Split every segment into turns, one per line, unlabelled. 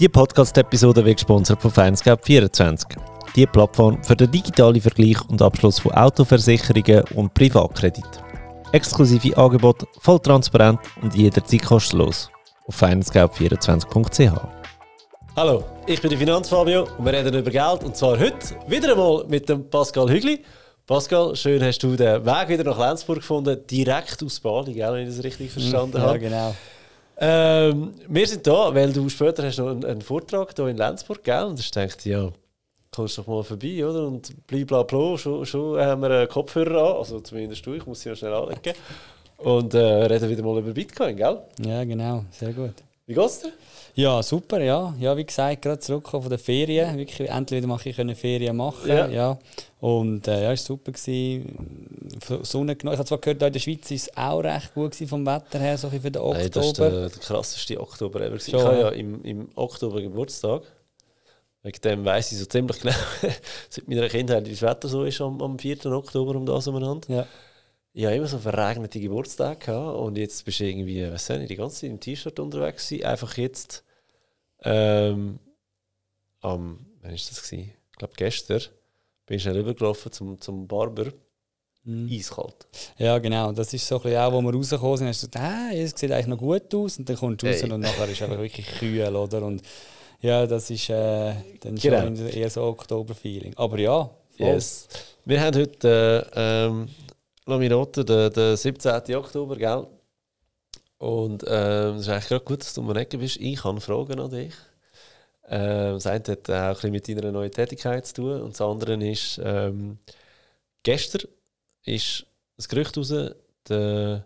Die Podcast-Episode wird gesponsert von Findscape24. Die Plattform für den digitalen Vergleich und Abschluss von Autoversicherungen und Privatkredit. Exklusive Angebote, voll transparent und jederzeit kostenlos. Auf findscape24.ch. Hallo, ich bin der Finanzfabio und wir reden über Geld und zwar heute wieder einmal mit dem Pascal Hügli. Pascal, schön hast du den Weg wieder nach Lenzburg gefunden, direkt aus Bali, gell, wenn ich das richtig verstanden habe.
Ja, genau.
Ähm, wir sind da, weil du später hast noch einen, einen Vortrag hier in Lenzburg, gell? Und ich dachte, ja, kommst doch mal vorbei, oder? Und blablabla, schon, schon haben wir einen Kopfhörer an, also zumindest du, ich muss sie noch schnell anlegen. Und äh, reden wieder mal über Bitcoin, gell?
Ja, genau, sehr gut.
Wie geht's dir?
Ja, super, ja. Ja, wie gesagt, gerade zurückgekommen von den Ferien. Wirklich, endlich wieder mache ich eine Ferien machen.
Ja.
Ja. Und äh, ja, es war super. Gewesen. Sonne genommen. Ich habe zwar gehört, in der Schweiz war es auch recht gut gewesen, vom Wetter her, so für den Oktober.
Nein, das war der, der krasseste Oktober ever. ich habe ja
ja.
im, im Oktober Geburtstag. Wegen dem weiss ich so ziemlich genau, seit meiner Kindheit, wie das Wetter so ist am, am 4. Oktober um das umeinander.
ja.
Ich habe immer so verregnete Geburtstage gehabt und jetzt bist du irgendwie, was nicht, die ganze Zeit im T-Shirt unterwegs gewesen. Einfach jetzt, ähm, am, wann war das? Gewesen? Ich glaube gestern, bin ich schnell rübergelaufen zum, zum Barber.
Mhm.
Eiskalt.
ja, genau. Das ist so ein bisschen auch, wo wir rausgekommen sind, hast du gesagt, ah, es sieht eigentlich noch gut aus. Und dann kommst du raus
Ey.
und nachher ist es einfach wirklich kühl, oder? Und ja, das ist äh, dann
Genau.
schon eher so Oktober-Feeling. Aber ja, voll.
Yes. Wir haben heute, äh, ähm, Laminaten, den, den 17. Oktober, gell? Und ähm, es ist eigentlich gerade gut, dass du mir nicht bist. Ich habe Fragen an dich. Ähm, das eine hat auch ein bisschen mit deiner neuen Tätigkeit zu tun. Und das andere ist, ähm, gestern ist das Gerücht raus, der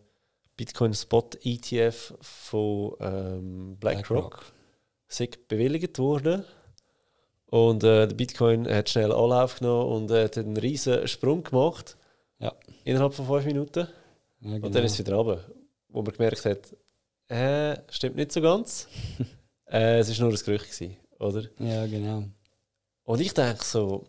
Bitcoin Spot ETF von ähm, BlackRock ist bewilligt worden. Und äh, der Bitcoin hat schnell Anlauf genommen und äh, hat einen riesen Sprung gemacht.
Ja.
Innerhalb von fünf Minuten.
Ja,
Und
genau.
dann ist es wieder runter. Wo man gemerkt hat, äh, stimmt nicht so ganz. äh, es war nur ein Gerücht, gewesen, oder?
ja, genau.
Und ich denke so,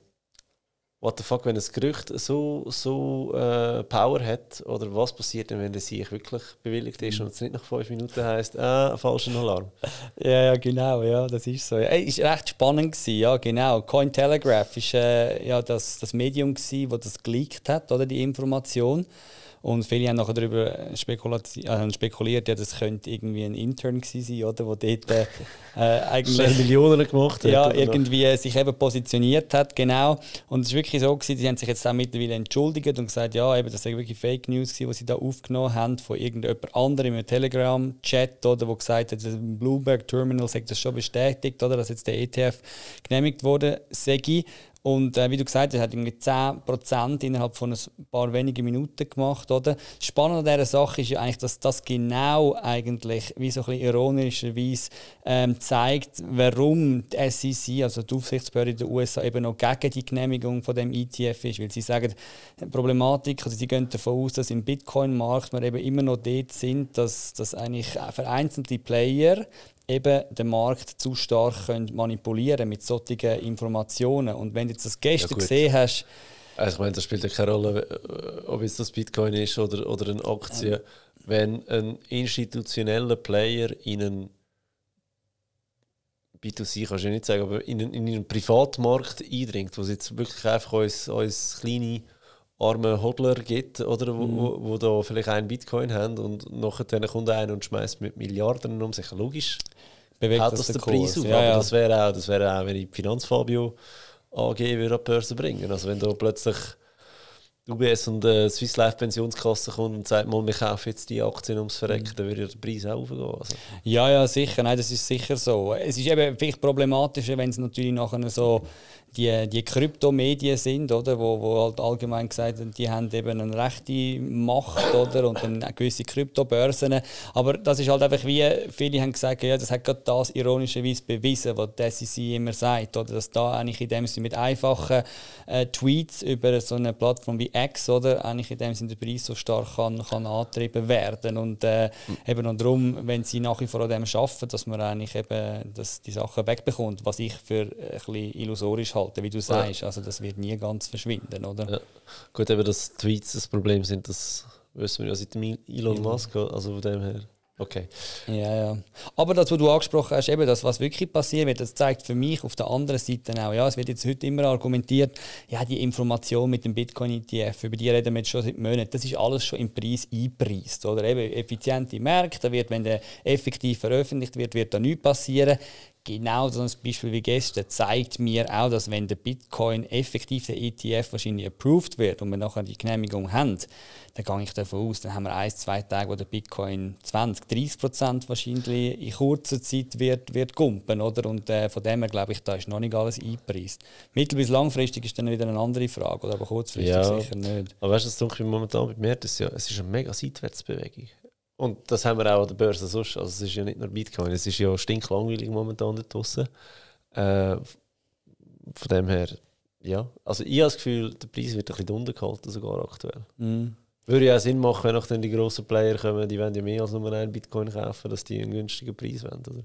what the fuck, wenn ein Gerücht so, so äh, Power hat, oder was passiert denn, wenn der sich wirklich bewilligt ist und es nicht nach fünf Minuten heisst, äh, falscher Alarm.
Ja, ja, genau, ja, das ist so. Es ist recht spannend gewesen, ja, genau. Cointelegraph ist äh, ja das, das Medium gewesen, das das geleakt hat, oder die Information. Und viele haben nachher darüber äh, spekuliert, ja, das könnte irgendwie ein Intern gewesen sein, oder, wo dort äh, äh, eigentlich
Millionen gemacht hat.
ja,
oder?
irgendwie sich eben positioniert hat, genau. Und es ist wirklich so gewesen, sie haben sich jetzt auch mittlerweile entschuldigt und gesagt, ja, eben, das sei wirklich Fake News gewesen, was sie da aufgenommen haben von irgendjemand anderem im Telegram-Chat oder wo gesagt hat, im Bloomberg Terminal sagt das schon bestätigt, oder, dass jetzt der ETF genehmigt wurde, sei. Und äh, wie du gesagt hast, hat irgendwie 10% innerhalb von ein paar wenigen Minuten gemacht. Oder? Spannend an dieser Sache ist ja eigentlich, dass das genau eigentlich, wie so ein ironischerweise, ähm, zeigt, warum die SEC, also die Aufsichtsbehörde der USA, eben noch gegen die Genehmigung von dem ETF ist. Weil sie sagen, Problematik, also sie gehen davon aus, dass im Bitcoin-Markt wir eben immer noch dort sind, dass, dass eigentlich vereinzelte Player eben den Markt zu stark können manipulieren mit solchen Informationen. Und wenn du jetzt das gestern
gut.
gesehen hast,
Also ich meine, das spielt ja keine Rolle, äh, ob jetzt das Bitcoin ist oder, oder eine Aktie. Wenn ein institutioneller Player in einen B2C kannst du ja nicht sagen, aber in einen, in einen Privatmarkt eindringt, wo es jetzt wirklich einfach uns, uns kleine arme Hodler gibt, oder, wo, wo, wo da vielleicht einen Bitcoin haben und nachher kommt einer und schmeißt mit Milliarden um sich. Logisch
bewegt das
das
den
den Preis auf,
Ja,
aber
ja.
das wäre auch, das wäre auch, wenn ich Finanzfabio AG würde an die Börse bringen. Also wenn da plötzlich UBS und äh, Swiss Life Pensionskasse kommt und sagt, mal, wir kaufen jetzt die Aktien ums Verrecken, dann würde der Preis auch aufgehen. Also,
Ja, ja, sicher. Nein, das ist sicher so. Es ist eben vielleicht problematischer, wenn es natürlich nachher so die, die Kryptomedien sind, oder? Wo, wo halt allgemein gesagt wird, die haben eben eine rechte Macht oder? und dann gewisse Kryptobörsen. Aber das ist halt einfach wie, viele haben gesagt, ja, das hat gerade das ironischerweise bewiesen, was die SEC immer sagt, oder? dass da eigentlich in dem Sinne mit einfachen äh, Tweets über so eine Plattform wie X, oder? eigentlich in dem Sinne der Preis so stark kann, kann angetrieben werden. Und äh, eben und darum, wenn sie nach wie vor an dem arbeiten, dass man eigentlich eben dass die Sachen wegbekommt, was ich für ein bisschen illusorisch halte, wie du sagst. Also das wird nie ganz verschwinden, oder?
Ja. Gut, eben, dass Tweets das Problem sind, das wissen wir ja seit Elon Musk, also von dem her. Okay.
Ja, ja. Aber das, was du angesprochen hast, eben das, was wirklich passiert wird, das zeigt für mich auf der anderen Seite auch, ja, es wird jetzt heute immer argumentiert, ja, die Information mit dem Bitcoin-ETF, über die reden wir jetzt schon seit Monaten, das ist alles schon im Preis eingepreist, oder eben effiziente Märkte, da wird, wenn der effektiv veröffentlicht wird, wird da nichts passieren genau so ein Beispiel wie gestern zeigt mir auch, dass wenn der Bitcoin effektiv der ETF wahrscheinlich approved wird und wir nachher die Genehmigung haben, dann gehe ich davon aus, dann haben wir ein, zwei Tage, wo der Bitcoin 20, 30 Prozent wahrscheinlich in kurzer Zeit wird, wird gumpen, oder? Und äh, von dem her glaube ich, da ist noch nicht alles eingepreist. Mittel- bis langfristig ist dann wieder eine andere Frage, oder? aber kurzfristig ja, sicher nicht.
Aber weißt du, das Dunkel momentan bei mir, das ist, ja, es ist eine mega Seitwärtsbewegung. Und das haben wir auch an der Börse sonst. Also es ist ja nicht nur Bitcoin, es ist ja stinklangweilig momentan da draußen. Äh, von dem her, ja. Also ich habe das Gefühl, der Preis wird ein bisschen runtergehalten, sogar aktuell. Mm. Würde ja auch Sinn machen, wenn dann die grossen Player kommen, die wollen ja mehr als nur einen Bitcoin kaufen, dass die einen günstigen Preis wollen, oder?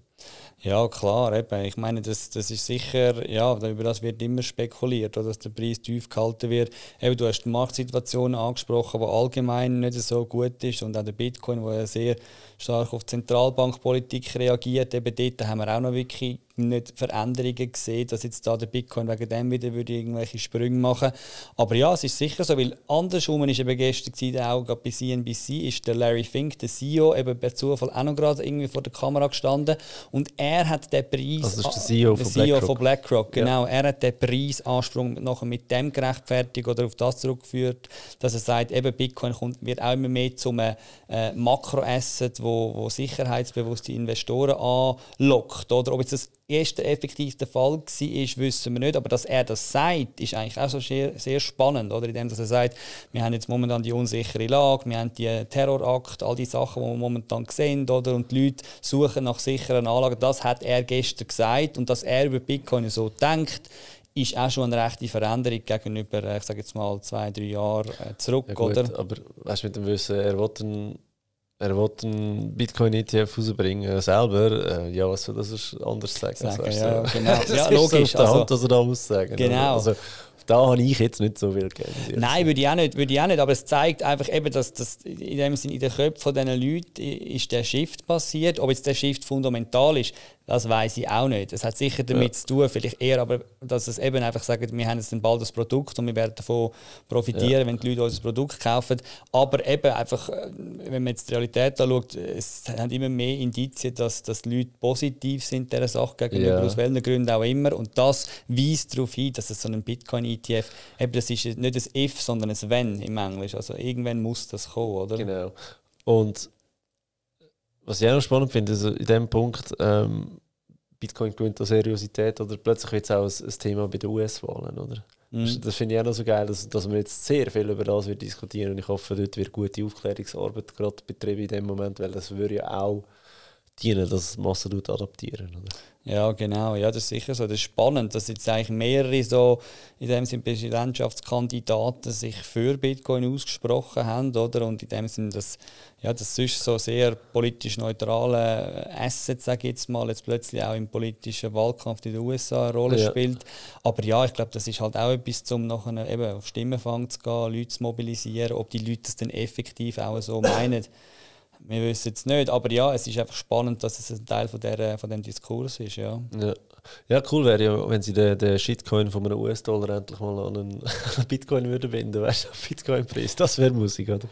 Ja, klar, eben. Ich meine, das, das ist sicher, ja, über das wird immer spekuliert, oder, dass der Preis tief gehalten wird. Eben, du hast die Marktsituation angesprochen, die allgemein nicht so gut ist und auch der Bitcoin, der ja sehr stark auf Zentralbankpolitik reagiert. Eben dort haben wir auch noch wirklich nicht Veränderungen gesehen, dass jetzt da der Bitcoin wegen dem wieder würde irgendwelche Sprünge machen Aber ja, es ist sicher so, weil andersrum ist eben gestern gewesen, auch bei CNBC ist der Larry Fink, der CEO, eben per Zufall auch noch gerade irgendwie vor der Kamera gestanden und er hat den Preis...
Also das ist der CEO,
der
von, CEO BlackRock.
von BlackRock. Genau, ja. er hat den Preisansprung nachher mit dem gerechtfertigt oder auf das zurückgeführt, dass er sagt, eben Bitcoin kommt, wird auch immer mehr zum äh, Makroasset, wo, wo sicherheitsbewusste Investoren anlockt. Oder ob jetzt das erste effektiv der Fall war, wissen wir nicht. Aber dass er das sagt, ist eigentlich auch so sehr, sehr spannend. Oder? In dem, dass er sagt, wir haben jetzt momentan die unsichere Lage, wir haben die Terrorakt, all die Sachen, die wir momentan sehen, oder? und die Leute suchen nach sicheren Anlagen. Das hat er gestern gesagt. Und dass er über Bitcoin so denkt, ist auch schon eine rechte Veränderung gegenüber, äh, ich sage jetzt mal, zwei, drei Jahren äh, zurück. Ja, gut, oder?
Aber weißt du, mit dem Wissen, er will einen er will einen Bitcoin-ETF rausbringen selber. Äh, ja, was soll das anders sagen?
sagen
also,
ja, genau.
das ja, logisch. Ist auf der Hand, also, was er da muss sagen.
Genau.
Also, da habe ich jetzt nicht so viel gegeben.
Nein, würde ich, auch nicht, würde ich auch nicht. Aber es zeigt einfach eben, dass, dass in dem Sinn in den Köpfen dieser Leute ist der Shift passiert. Ob jetzt der Shift fundamental ist, das weiß ich auch nicht. Es hat sicher damit ja. zu tun, vielleicht eher, aber dass es eben einfach sagt, wir haben jetzt bald das Produkt und wir werden davon profitieren, ja. wenn die Leute unser Produkt kaufen. Aber eben einfach, äh, wenn man jetzt die Realität anschaut, es haben immer mehr Indizien, dass, dass die Leute positiv sind dieser Sache gegenüber, ja. aus welchen Gründen auch immer. Und das weist darauf hin, dass es so ein Bitcoin-ETF, eben das ist nicht ein If, sondern ein Wenn im Englisch. Also irgendwann muss das kommen, oder?
Genau. Und was ich auch noch spannend finde, also in dem Punkt, ähm, Bitcoin gewinnt an Seriosität oder plötzlich wird es auch ein, Thema bei den US-Wahlen, oder? Mhm. Das finde ich auch noch so geil, dass, dass wir jetzt sehr viel über das wird diskutieren und ich hoffe, dort wird gute Aufklärungsarbeit gerade betrieben in dem Moment, weil das würde ja auch dienen, dass Massen adaptieren, oder?
Ja, genau. Ja, das ist sicher so. Das ist spannend, dass jetzt eigentlich mehrere so in dem Sinne Präsidentschaftskandidaten sich für Bitcoin ausgesprochen haben, oder? Und in dem Sinne, dass ja, das sonst so sehr politisch neutrale Asset, sage ich jetzt mal, jetzt plötzlich auch im politischen Wahlkampf in den USA eine Rolle ja. spielt. Aber ja, ich glaube, das ist halt auch etwas, um nachher eben auf Stimmenfang zu gehen, Leute zu mobilisieren, ob die Leute das dann effektiv auch so meinen. Wir wissen es nicht, aber ja, es ist einfach spannend, dass es ein Teil von, der, von dem Diskurs ist. Ja,
ja. ja cool wäre ja, wenn sie den, den Shitcoin von einem US-Dollar endlich mal an einen Bitcoin würden binden, weißt du, Bitcoin-Preis. Das wäre Musik, oder?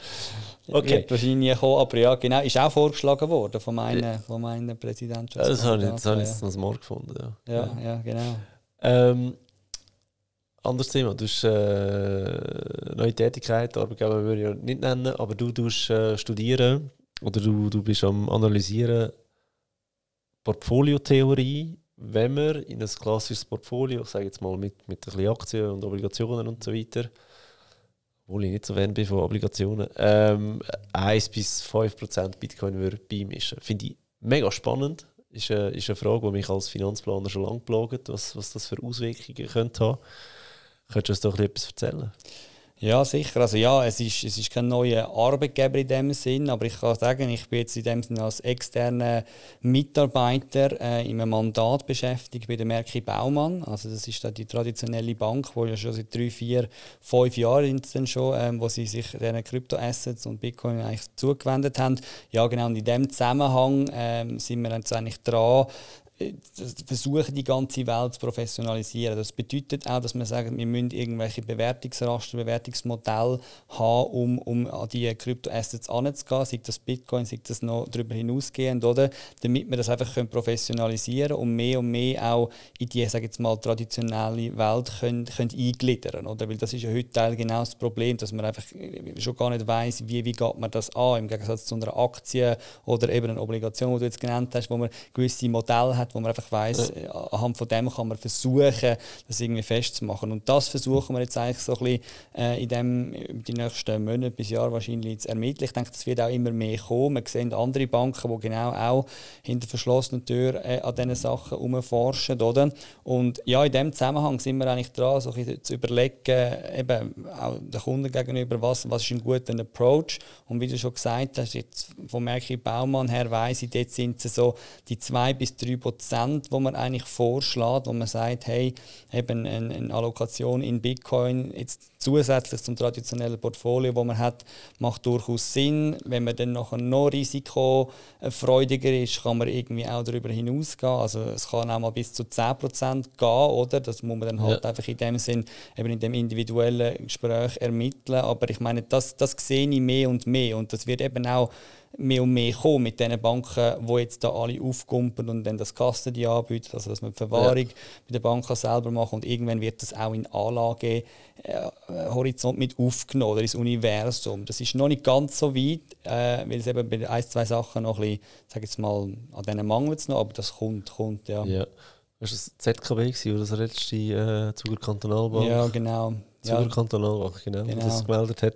Okay. Wird wahrscheinlich kommen, aber ja, genau, ist auch vorgeschlagen worden von meiner, von meiner Präsidentschaft.
Ja, das habe ich, das habe ich jetzt noch Mal gefunden,
ja. Ja, ja, genau.
Ähm, anderes Thema, du hast äh, neue Tätigkeit, aber würde ich ja nicht nennen, aber du tust äh, studieren oder du, du bist am Analysieren Portfoliotheorie, wenn man in ein klassisches Portfolio, sage jetzt mal mit, mit ein bisschen Aktien und Obligationen und so weiter, obwohl ich nicht so Fan bin von Obligationen, ähm, 1 bis 5% Bitcoin würde beimischen. Finde ich mega spannend. Ist eine, ist eine Frage, die mich als Finanzplaner schon lange plagt, was, was das für Auswirkungen könnte haben. Könntest du uns doch etwas erzählen?
Ja, sicher. Also ja, es ist, es ist kein neuer Arbeitgeber in dem Sinn, aber ich kann sagen, ich bin jetzt in dem Sinn als externer Mitarbeiter äh, in einem Mandat beschäftigt bei der Merki Baumann. Also das ist da die traditionelle Bank, wo ja schon seit drei, vier, fünf Jahren sind schon, ähm, wo sie sich diesen Kryptoassets und Bitcoin eigentlich zugewendet haben. Ja, genau. Und in dem Zusammenhang ähm, sind wir jetzt eigentlich dran, versuchen, die ganze Welt zu professionalisieren. Das bedeutet auch, dass wir sagen, wir müssen irgendwelche Bewertungsraster, Bewertungsmodelle haben, um, um an die Kryptoassets anzugehen, sei das Bitcoin, sei das noch darüber hinausgehend, oder? Damit wir das einfach können professionalisieren und mehr und mehr auch in die, sage jetzt mal, traditionelle Welt können, können eingliedern, oder? Weil das ist ja heute genau das Problem, dass man einfach schon gar nicht weiß, wie, wie geht man das an, im Gegensatz zu einer Aktie oder eben einer Obligation, die du jetzt genannt hast, wo man gewisse Modelle hat, wo man einfach weiß, ja. Äh, anhand von dem kann man versuchen, das irgendwie festzumachen. Und das versuchen wir jetzt eigentlich so ein bisschen äh, in dem, die nächsten Monate bis Jahr wahrscheinlich zu ermitteln. Ich denke, das wird auch immer mehr kommen. Wir sehen andere Banken, die genau auch hinter verschlossenen Türen äh, an diesen Sachen herumforschen. Oder? Und ja, in dem Zusammenhang sind wir eigentlich dran, so ein zu überlegen, eben auch den Kunden gegenüber, was, was ist ein guter Approach. Und wie du schon gesagt hast, jetzt von Merki Baumann her weiss ich, dort sind es so die 2 bis 3 Prozent wo man eigentlich vorschlägt, wo man sagt, hey, eben eine Allokation in Bitcoin jetzt zusätzlich zum traditionellen Portfolio, das man hat, macht durchaus Sinn. Wenn man dann nachher noch risikofreudiger ist, kann man irgendwie auch darüber hinausgehen. Also es kann auch mal bis zu 10% gehen, oder? Das muss man dann halt ja. einfach in dem Sinn, eben in dem individuellen Gespräch ermitteln. Aber ich meine, das, das sehe ich mehr und mehr und das wird eben auch mehr und mehr kommen mit den Banken, die jetzt da alle aufkumpen und dann das Custody anbieten, also dass man die Verwahrung ja. bei der Bank selber machen und irgendwann wird das auch in Anlage äh, Horizont mit aufgenommen oder ins Universum. Das ist noch nicht ganz so weit, äh, weil es eben bei ein, zwei Sachen noch ein bisschen, sag jetzt mal, an denen mangelt es noch, aber das kommt, kommt, ja.
ja. Ist das ZKB gewesen, oder das letzte äh, Zuger Kantonalbank?
Ja, genau.
Zuger ja. Kantonalbank, genau, genau. das gemeldet hat.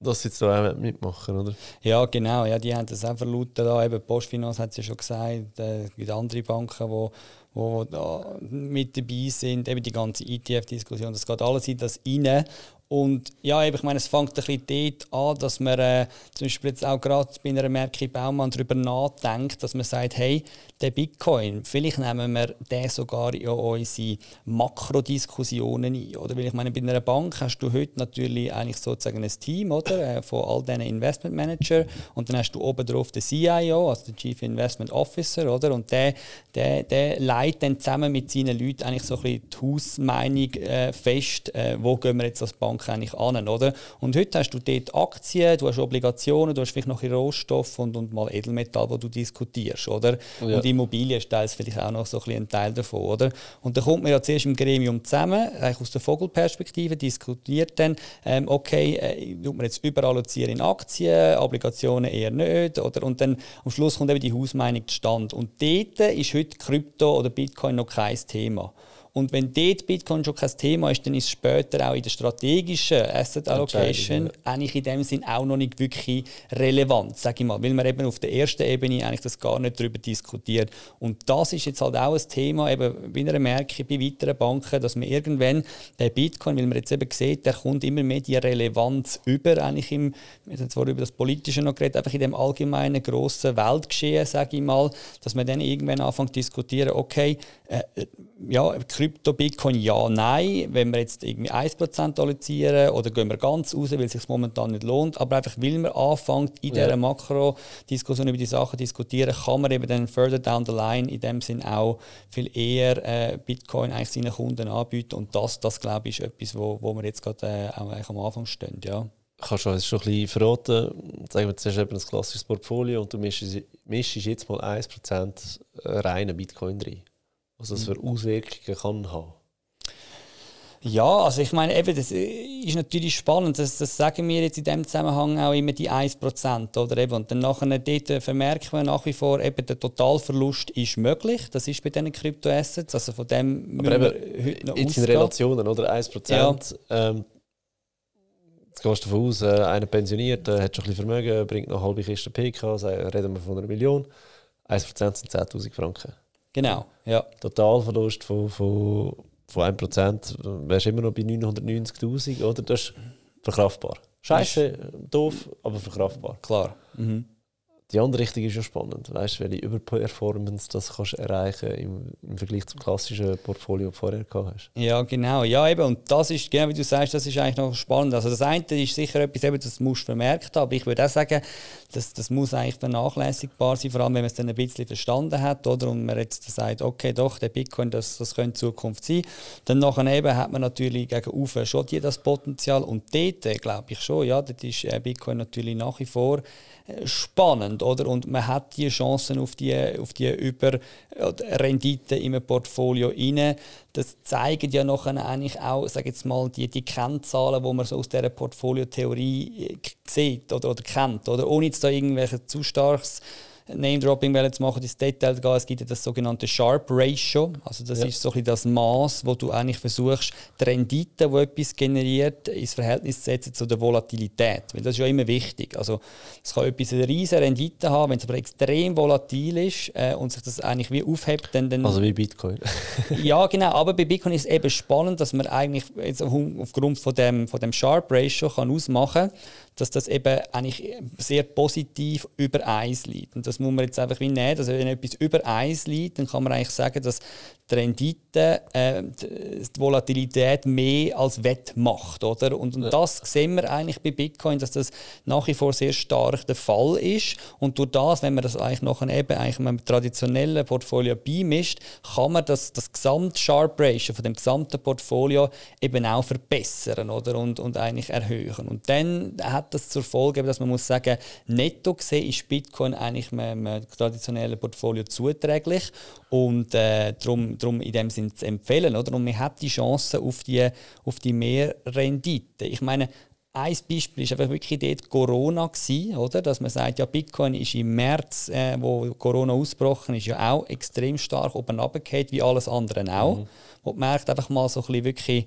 Dass sie jetzt da auch mitmachen, oder?
Ja, genau. Ja, die haben das auch verlauten. Da. Eben Postfinanz hat es ja schon gesagt. Äh, es gibt andere Banken, die wo da mit dabei sind, eben die ganze ETF-Diskussion, das geht alles in das rein. Und ja, ich meine, es fängt ein bisschen dort an, dass man äh, zum Beispiel jetzt auch gerade bei einer Merki Baumann darüber nachdenkt, dass man sagt, hey, der Bitcoin, vielleicht nehmen wir den sogar in unsere Makrodiskussionen ein. Oder? Weil ich meine, bei einer Bank hast du heute natürlich eigentlich sozusagen ein Team oder, äh, von all diesen Investment Manager und dann hast du oben drauf den CIO, also den Chief Investment Officer, oder? und der, der, der leitet dann zusammen mit seinen Leuten eigentlich so ein bisschen die Hausmeinung äh, fest, äh, wo gehen wir jetzt als Bank Bank eigentlich an, oder? Und heute hast du dort Aktien, du hast Obligationen, du hast vielleicht noch Rohstoff und, und mal Edelmetall, wo du diskutierst, oder? Ja. Und Immobilien ist teils vielleicht auch noch so ein, ein Teil davon, oder? Und dann kommt man ja zuerst im Gremium zusammen, eigentlich aus der Vogelperspektive, diskutiert dann, ähm, okay, äh, tut man jetzt überallozieren in Aktien, Obligationen eher nicht, oder? Und dann am Schluss kommt eben die Hausmeinung zustande. Und dort ist heute Krypto oder Bitcoin noch kein Thema. Und wenn dort Bitcoin schon kein Thema ist, dann ist es später auch in der strategischen Asset Allocation eigentlich in dem Sinn auch noch nicht wirklich relevant, sage ich mal, weil man eben auf der ersten Ebene eigentlich das gar nicht darüber diskutiert. Und das ist jetzt halt auch ein Thema, eben bei einer Merke, bei weiteren Banken, dass man irgendwann der Bitcoin, weil man jetzt eben sieht, der kommt immer mehr die Relevanz über, eigentlich im, wir haben zwar über das Politische noch geredet, einfach in dem allgemeinen grossen Weltgeschehen, sage ich mal, dass man dann irgendwann anfängt zu diskutieren, okay, äh, ja, Krypto, Bitcoin, ja, nein. Wenn wir jetzt irgendwie 1% allozieren oder gehen wir ganz raus, weil es sich momentan nicht lohnt. Aber einfach, weil man anfängt, in ja. dieser Makro-Diskussion über die Sachen diskutieren, kann man eben dann further down the line in dem Sinn auch viel eher äh, Bitcoin eigentlich seinen Kunden anbieten. Und das, das glaube ich, ist etwas, wo, wo wir jetzt gerade äh, auch am Anfang stehen. Ja.
Kannst du uns schon ein bisschen verraten, sagen wir, du hast eben ein klassisches Portfolio und du mischst, mischst jetzt mal 1% reinen Bitcoin rein was das für Auswirkungen kann haben.
Ja, also ich meine, eben, das ist natürlich spannend. Das, das sagen wir jetzt in dem Zusammenhang auch immer die 1%. Oder eben. Und dann nachher dort vermerkt man nach wie vor, eben, der Totalverlust ist möglich. Das ist bei diesen Kryptoassets. Also von dem
Aber eben, heute noch jetzt ausgehen. in Relationen, oder? 1%. Ja. Ähm, jetzt gehst du davon aus, äh, einer pensioniert, äh, hat schon ein bisschen Vermögen, bringt noch eine halbe Kiste PK, reden wir von einer Million. 1% sind 10'000 Franken.
Genau, ja.
Totalverlust von, von von 1% wärst immer noch bei 990'000, oder? Das ist verkraftbar. Scheiße, doof, aber verkraftbar.
Klar. Mhm
die andere Richtung ist ja spannend. Weißt du, welche Überperformance das kannst erreichen im, im Vergleich zum klassischen Portfolio, das du vorher gehabt hast.
Ja, genau. Ja, eben. Und das ist, genau wie du sagst, das ist eigentlich noch spannend. Also das eine ist sicher etwas, eben, das musst du vermerkt haben. Aber ich würde auch sagen, das, das muss eigentlich vernachlässigbar sein, vor allem wenn man es dann ein bisschen verstanden hat, oder? Und man jetzt sagt, okay, doch, der Bitcoin, das, das könnte Zukunft sein. Dann nachher eben hat man natürlich gegen Ufer schon das Potenzial. Und dort, äh, glaube ich schon, ja, dort ist äh, Bitcoin natürlich nach wie vor spannend, oder? Und man hat die Chancen auf die, auf die Über Rendite im Portfolio rein. Das zeigen ja nachher eigentlich auch, sag jetzt mal, die, die Kennzahlen, die man so aus dieser Portfoliotheorie äh, sieht oder, oder kennt, oder? Ohne jetzt da irgendwelche zu starkes Name-Dropping zu machen, ins Detail zu gehen. Es gibt ja das sogenannte Sharp Ratio. Also das ja. ist so ein das Maß, wo du eigentlich versuchst, die Rendite, die etwas generiert, ins Verhältnis zu setzen zu der Volatilität. Weil das ist ja immer wichtig. Also es kann etwas eine riesige Rendite haben, wenn es aber extrem volatil ist äh, und sich das eigentlich wie aufhebt, dann, dann
Also wie Bitcoin.
ja, genau. Aber bei Bitcoin ist es eben spannend, dass man eigentlich jetzt aufgrund von dem, von dem Sharp Ratio kann ausmachen kann, dass das eben eigentlich sehr positiv über 1 liegt. Und das muss man jetzt einfach wie nehmen. Also wenn etwas über 1 liegt, dann kann man eigentlich sagen, dass die Rendite äh, die Volatilität mehr als Wett macht. Oder? Und, und ja. das sehen wir eigentlich bei Bitcoin, dass das nach wie vor sehr stark der Fall ist. Und durch das, wenn man das eigentlich nachher eben eigentlich mit einem traditionellen Portfolio beimischt, kann man das, das gesamte Sharp Ratio von dem gesamten Portfolio eben auch verbessern oder? Und, und eigentlich erhöhen. Und dann hat das zur Folge, dass man muss sagen, netto gesehen ist Bitcoin eigentlich einem, traditionellen Portfolio zuträglich und äh, darum, darum in dem Sinne zu empfehlen. Oder? Und man hat die Chance auf die, auf die Mehrrendite. Ich meine, ein Beispiel war einfach wirklich dort Corona, gewesen, oder? dass man sagt, ja, Bitcoin ist im März, äh, wo Corona ausgebrochen ist, ja auch extrem stark oben runtergefallen, wie alles andere auch. Mhm. Und man merkt einfach mal so ein bisschen wirklich,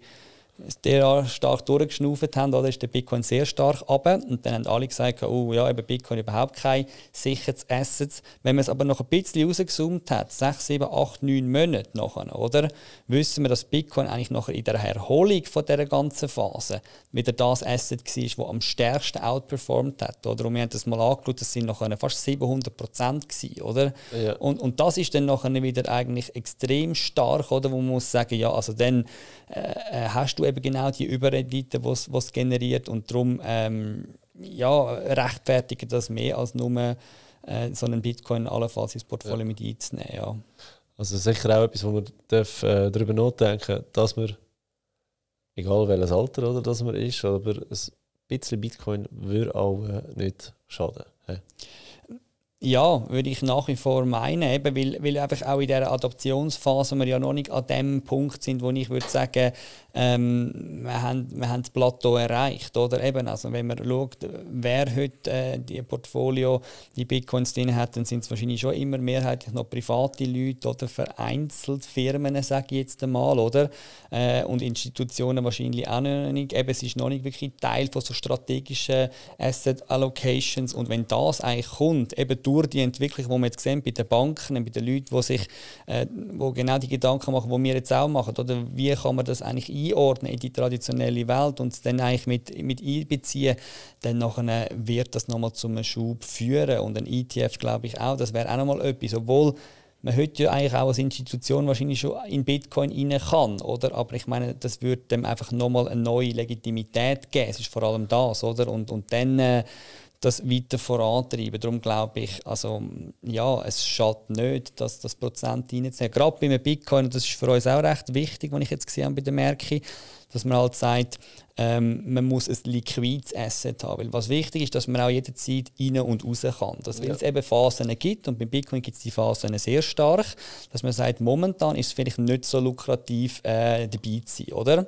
derart stark durchgeschnauft haben, oder, ist der Bitcoin sehr stark runter. Und dann haben alle gesagt, oh ja, eben Bitcoin überhaupt kein sicheres Asset. Wenn man es aber noch ein bisschen rausgezoomt hat, 6, 7, 8, 9 Monate nachher, oder, wissen wir, dass Bitcoin eigentlich nachher in der Erholung von dieser ganzen Phase wieder das Asset war, das am stärksten outperformed hat. Oder? Und wir haben das mal angeschaut, das sind nachher fast 700 Prozent oder? Ja. Und, und das ist dann nachher wieder eigentlich extrem stark, oder? wo man muss sagen, ja, also dann äh, äh hast du eben genau die Überrendite, die es generiert und darum ähm, ja, rechtfertigt das mehr als nur äh, so einen Bitcoin allenfalls ins Portfolio ja. mit einzunehmen. Ja.
Also sicher auch etwas, wo man darf, äh, darüber nachdenken dass man, egal welches Alter oder das man ist, aber ein bisschen Bitcoin würde auch äh, nicht schaden. Hey.
Ja, würde ich nach wie vor meinen, eben weil, weil einfach auch in dieser Adoptionsphase wir ja noch nicht an dem Punkt sind, wo ich würde sagen, ähm, wir, haben, wir haben das Plateau erreicht. Oder eben, also wenn man schaut, wer heute äh, die Portfolio, die Bitcoins drin hat, dann sind es wahrscheinlich schon immer mehrheitlich noch private Leute oder vereinzelt Firmen, sage ich jetzt einmal, oder? Äh, und Institutionen wahrscheinlich auch noch nicht. Eben, es ist noch nicht wirklich Teil von so strategischen Asset Allocations und wenn das eigentlich kommt, eben durch die Entwicklung, die wir jetzt sehen bei den Banken, bei den Leuten, die sich äh, wo genau die Gedanken machen, die wir jetzt auch machen, oder wie kann man das eigentlich einordnen in die traditionelle Welt und es dann eigentlich mit, mit einbeziehen, dann nachher wird das nochmal zum Schub führen und ein ETF glaube ich auch, das wäre auch nochmal etwas, obwohl man heute ja eigentlich auch als Institution wahrscheinlich schon in Bitcoin rein kann, oder? Aber ich meine, das würde dem einfach nochmal eine neue Legitimität geben. Es ist vor allem das, oder? Und, und dann äh, das weiter vorantreiben. Darum glaube ich, also, ja, es schadet nicht, dass das Prozent reinzunehmen. Gerade bei einem Bitcoin, und das ist für uns auch recht wichtig, was ich jetzt gesehen habe bei der Merki, dass man halt sagt, ähm, man muss ein liquides Asset haben. Weil was wichtig ist, dass man auch jederzeit rein und raus kann. Dass, wenn ja. es eben Phasen gibt, und bei Bitcoin gibt es die Phasen sehr stark, dass man sagt, momentan ist es vielleicht nicht so lukrativ, äh, dabei zu sein, oder?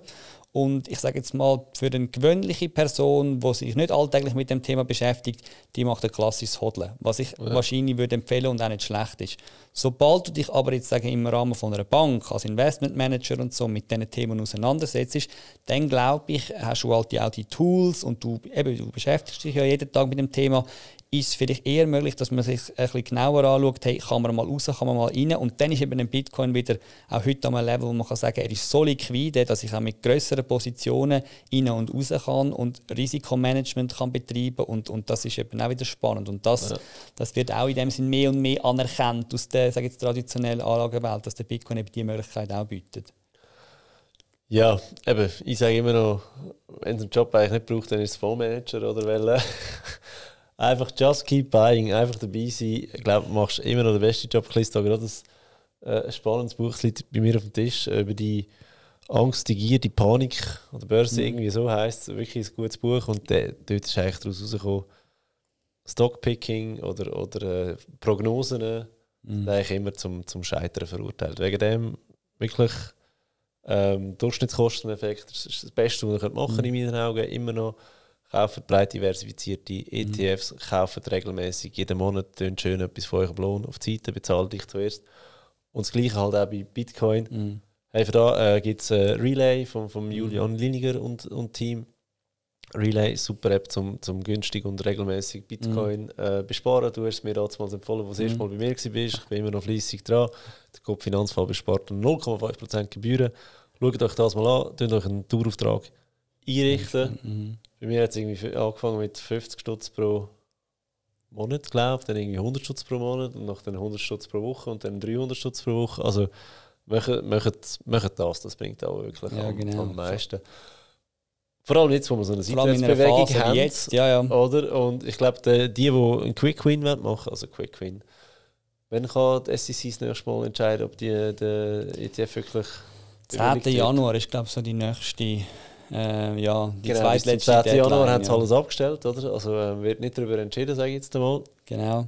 Und ich sage jetzt mal, für eine gewöhnliche Person, die sich nicht alltäglich mit dem Thema beschäftigt, die macht ein klassisches Hodeln, was ich ja. wahrscheinlich würde empfehlen und auch nicht schlecht ist. Sobald du dich aber jetzt sagen, im Rahmen von einer Bank, als Investmentmanager und so mit diesen Themen auseinandersetzt, dann glaube ich, hast du halt auch die Tools und du, eben, du beschäftigst dich ja jeden Tag mit dem Thema, ist es vielleicht eher möglich, dass man sich ein bisschen genauer anschaut, hey, kann man mal raus, kann man mal rein. Und dann ist eben ein Bitcoin wieder auch heute an einem Level, wo man kann sagen, er ist so liquide, dass ich auch mit größeren Positionen rein und raus kann und Risikomanagement kann betreiben und, und das ist eben auch wieder spannend. Und das, ja. das wird auch in dem Sinne mehr und mehr anerkannt aus der sage jetzt, traditionellen Anlagewelt, dass der Bitcoin eben die Möglichkeit auch bietet.
Ja, eben, ich sage immer noch, wenn du einen Job eigentlich nicht braucht, dann ist es Fondsmanager oder weil einfach just keep buying, einfach dabei sein. Ich glaube, du machst immer noch den besten Job. Ich lese da gerade äh, ein spannendes Buch liegt bei mir auf dem Tisch äh, über die Angst, die Gier, die Panik an der Börse, mhm. irgendwie so heisst es. Wirklich ein gutes Buch und der, dort ist eigentlich daraus rausgekommen, Stockpicking oder, oder äh, Prognosen mhm. eigentlich immer zum, zum Scheitern verurteilt. Wegen dem wirklich ähm, Durchschnittskosteneffekt, das ist das Beste, was man machen mhm. in meinen Augen, immer noch kauft breit diversifizierte ETFs, mhm. kauft regelmäßig jeden Monat schön etwas von eurem Lohn auf die Seite, bezahlt dich zuerst. Und das Gleiche halt auch bei Bitcoin. Mhm. Hey, da äh, gibt es ein Relay von, vom mhm. Julian Liniger und, und Team. Relay, super App zum, zum günstig und regelmäßig Bitcoin mhm. äh, besparen. Du hast mir damals empfohlen, wo du mhm. Mal bei mir warst. Ich bin immer noch fleissig dran. Der Kopf Finanzfall bespart 0,5% Gebühren. Schaut euch das mal an, tut euch einen Tourauftrag einrichten. Mhm. Bei mir hat es irgendwie angefangen mit 50 Stutz pro Monat, glaube ich, dann irgendwie 100 Stutz pro Monat und dann 100 Stutz pro Woche und dann 300 Stutz pro Woche. Also macht, macht das, das bringt auch wirklich ja, am, genau. am meisten. Vor allem jetzt, wo wir so eine Seitwärtsbewegung haben. Jetzt, ja, ja. Oder? Und ich glaube, die, die, die einen Quick Win machen, also Quick Win, wenn kann die SEC das nächste Mal entscheiden, ob die den ETF wirklich.
10. Januar ist, glaube ich, so die nächste äh, ja, die
genau, zweitletzte 10. Januar haben sie ja. alles abgestellt, oder? Also äh, wird nicht darüber entschieden, sage ich jetzt einmal.
Genau.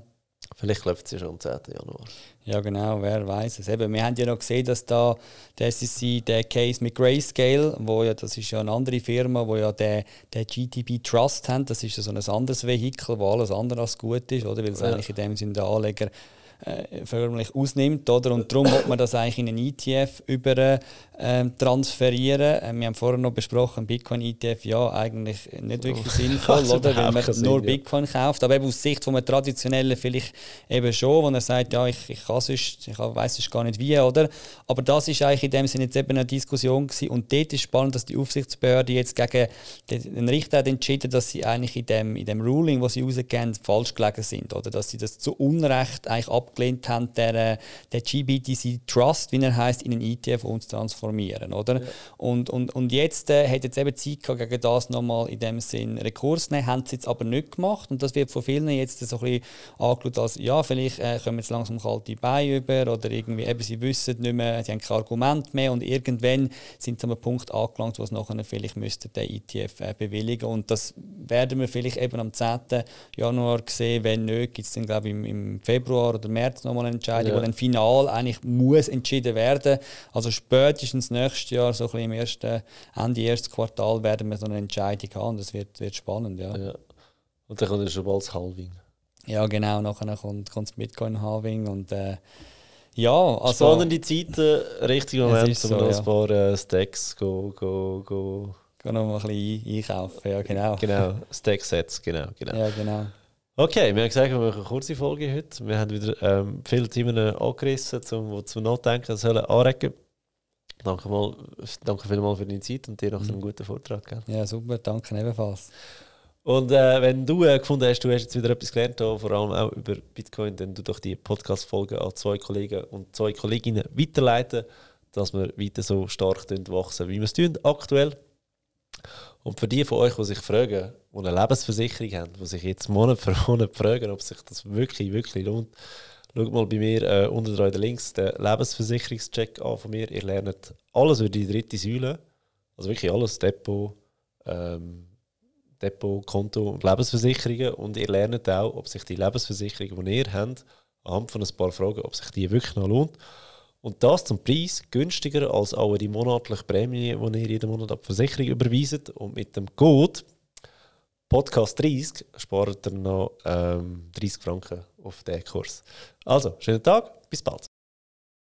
Vielleicht läuft es ja schon am 10. Januar.
Ja, genau, wer weiß es. Eben, wir haben ja noch gesehen, dass da der SEC, der Case mit Grayscale, wo ja, das ist ja eine andere Firma, wo ja der, der GTP Trust haben, das ist ja so ein anderes Vehikel, wo alles andere als gut ist, oder? Weil es ja. eigentlich in dem Sinne der Anleger äh, förmlich ausnimmt. Oder? Und darum hat man das eigentlich in einen ETF über äh, transferieren. Äh, wir haben vorher noch besprochen, Bitcoin-ETF, ja, eigentlich nicht wirklich sinnvoll, oder? weil man Sinn, nur Bitcoin ja. kauft. Aber eben aus Sicht von einem traditionellen vielleicht eben schon, wo er sagt, ja, ich, ich kann sonst, ich weiß es gar nicht wie, oder? Aber das ist eigentlich in dem Sinne jetzt eben eine Diskussion gewesen. Und dort ist spannend, dass die Aufsichtsbehörde jetzt gegen den Richter hat entschieden, dass sie eigentlich in dem, in dem Ruling, das sie rausgeben, falsch gelegen sind, oder? Dass sie das zu Unrecht eigentlich abgelehnt haben, der, der GBTC Trust, wie er heißt, in einen ETF uns transformieren transformieren. Oder? Ja. Und, und, und jetzt äh, hat jetzt eben Zeit gehabt, gegen das nochmal in dem Sinn Rekurs nehmen, haben sie jetzt aber nicht gemacht. Und das wird von vielen jetzt so ein bisschen angeschaut als, ja, vielleicht äh, kommen jetzt langsam kalte Beine über oder irgendwie, eben, sie wissen nicht mehr, sie haben kein Argument mehr und irgendwann sind sie an einem Punkt angelangt, wo sie nachher vielleicht müssten den ETF äh, bewilligen Und das werden wir vielleicht eben am 10. Januar sehen, wenn nicht, gibt es dann glaube ich im, im, Februar oder März nochmal eine Entscheidung, ja. wo dann final eigentlich muss entschieden werden. Also spätestens spätestens nächstes Jahr, so ein im ersten, Ende erstes Quartal, werden wir so eine Entscheidung haben. Das wird, wird spannend, ja. ja.
Und dann kommt ja schon bald das Halving.
Ja, genau. Nachher kommt, kommt das Bitcoin-Halving und äh, ja, also...
Spannende Zeiten, richtiger Moment, um so, noch ja. ein paar äh, Stacks go, go, go...
Go noch mal ein bisschen einkaufen, ja genau.
Genau, Stack-Sets, genau, genau.
Ja, genau.
Okay, wir haben gesagt, wir machen eine kurze Folge heute. Wir haben wieder ähm, viele Themen angerissen, um zum Nachdenken sollen anregen. Danke, mal, danke vielmals für deine Zeit und dir noch mhm. einen guten Vortrag. Gell?
Ja, super, danke ebenfalls.
Und äh, wenn du äh, gefunden hast, du hast jetzt wieder etwas gelernt, auch, vor allem auch über Bitcoin, dann du doch die Podcast-Folge an zwei Kollegen und zwei Kolleginnen weiterleiten, dass wir weiter so stark wachsen, wie wir es tun aktuell. Und für die von euch, die sich fragen, die eine Lebensversicherung haben, die sich jetzt Monat für Monat fragen, ob sich das wirklich, wirklich lohnt, Schaut mal bei mir äh, unten den Links den Lebensversicherungscheck an von mir. Ihr lernt alles über die dritte Säule. Also wirklich alles: Depot, ähm, Depot, Konto und Lebensversicherungen. Und ihr lernt auch, ob sich die Lebensversicherung, die ihr habt, anhand von ein paar Fragen, ob sich die wirklich noch lohnt. Und das zum Preis günstiger als auch die monatliche Prämie, die ihr jeden Monat ab Versicherung überweist. Und mit dem Code Podcast 30 spart ihr noch ähm, 30 Franken auf den Kurs. Also, schönen Tag, bis bald.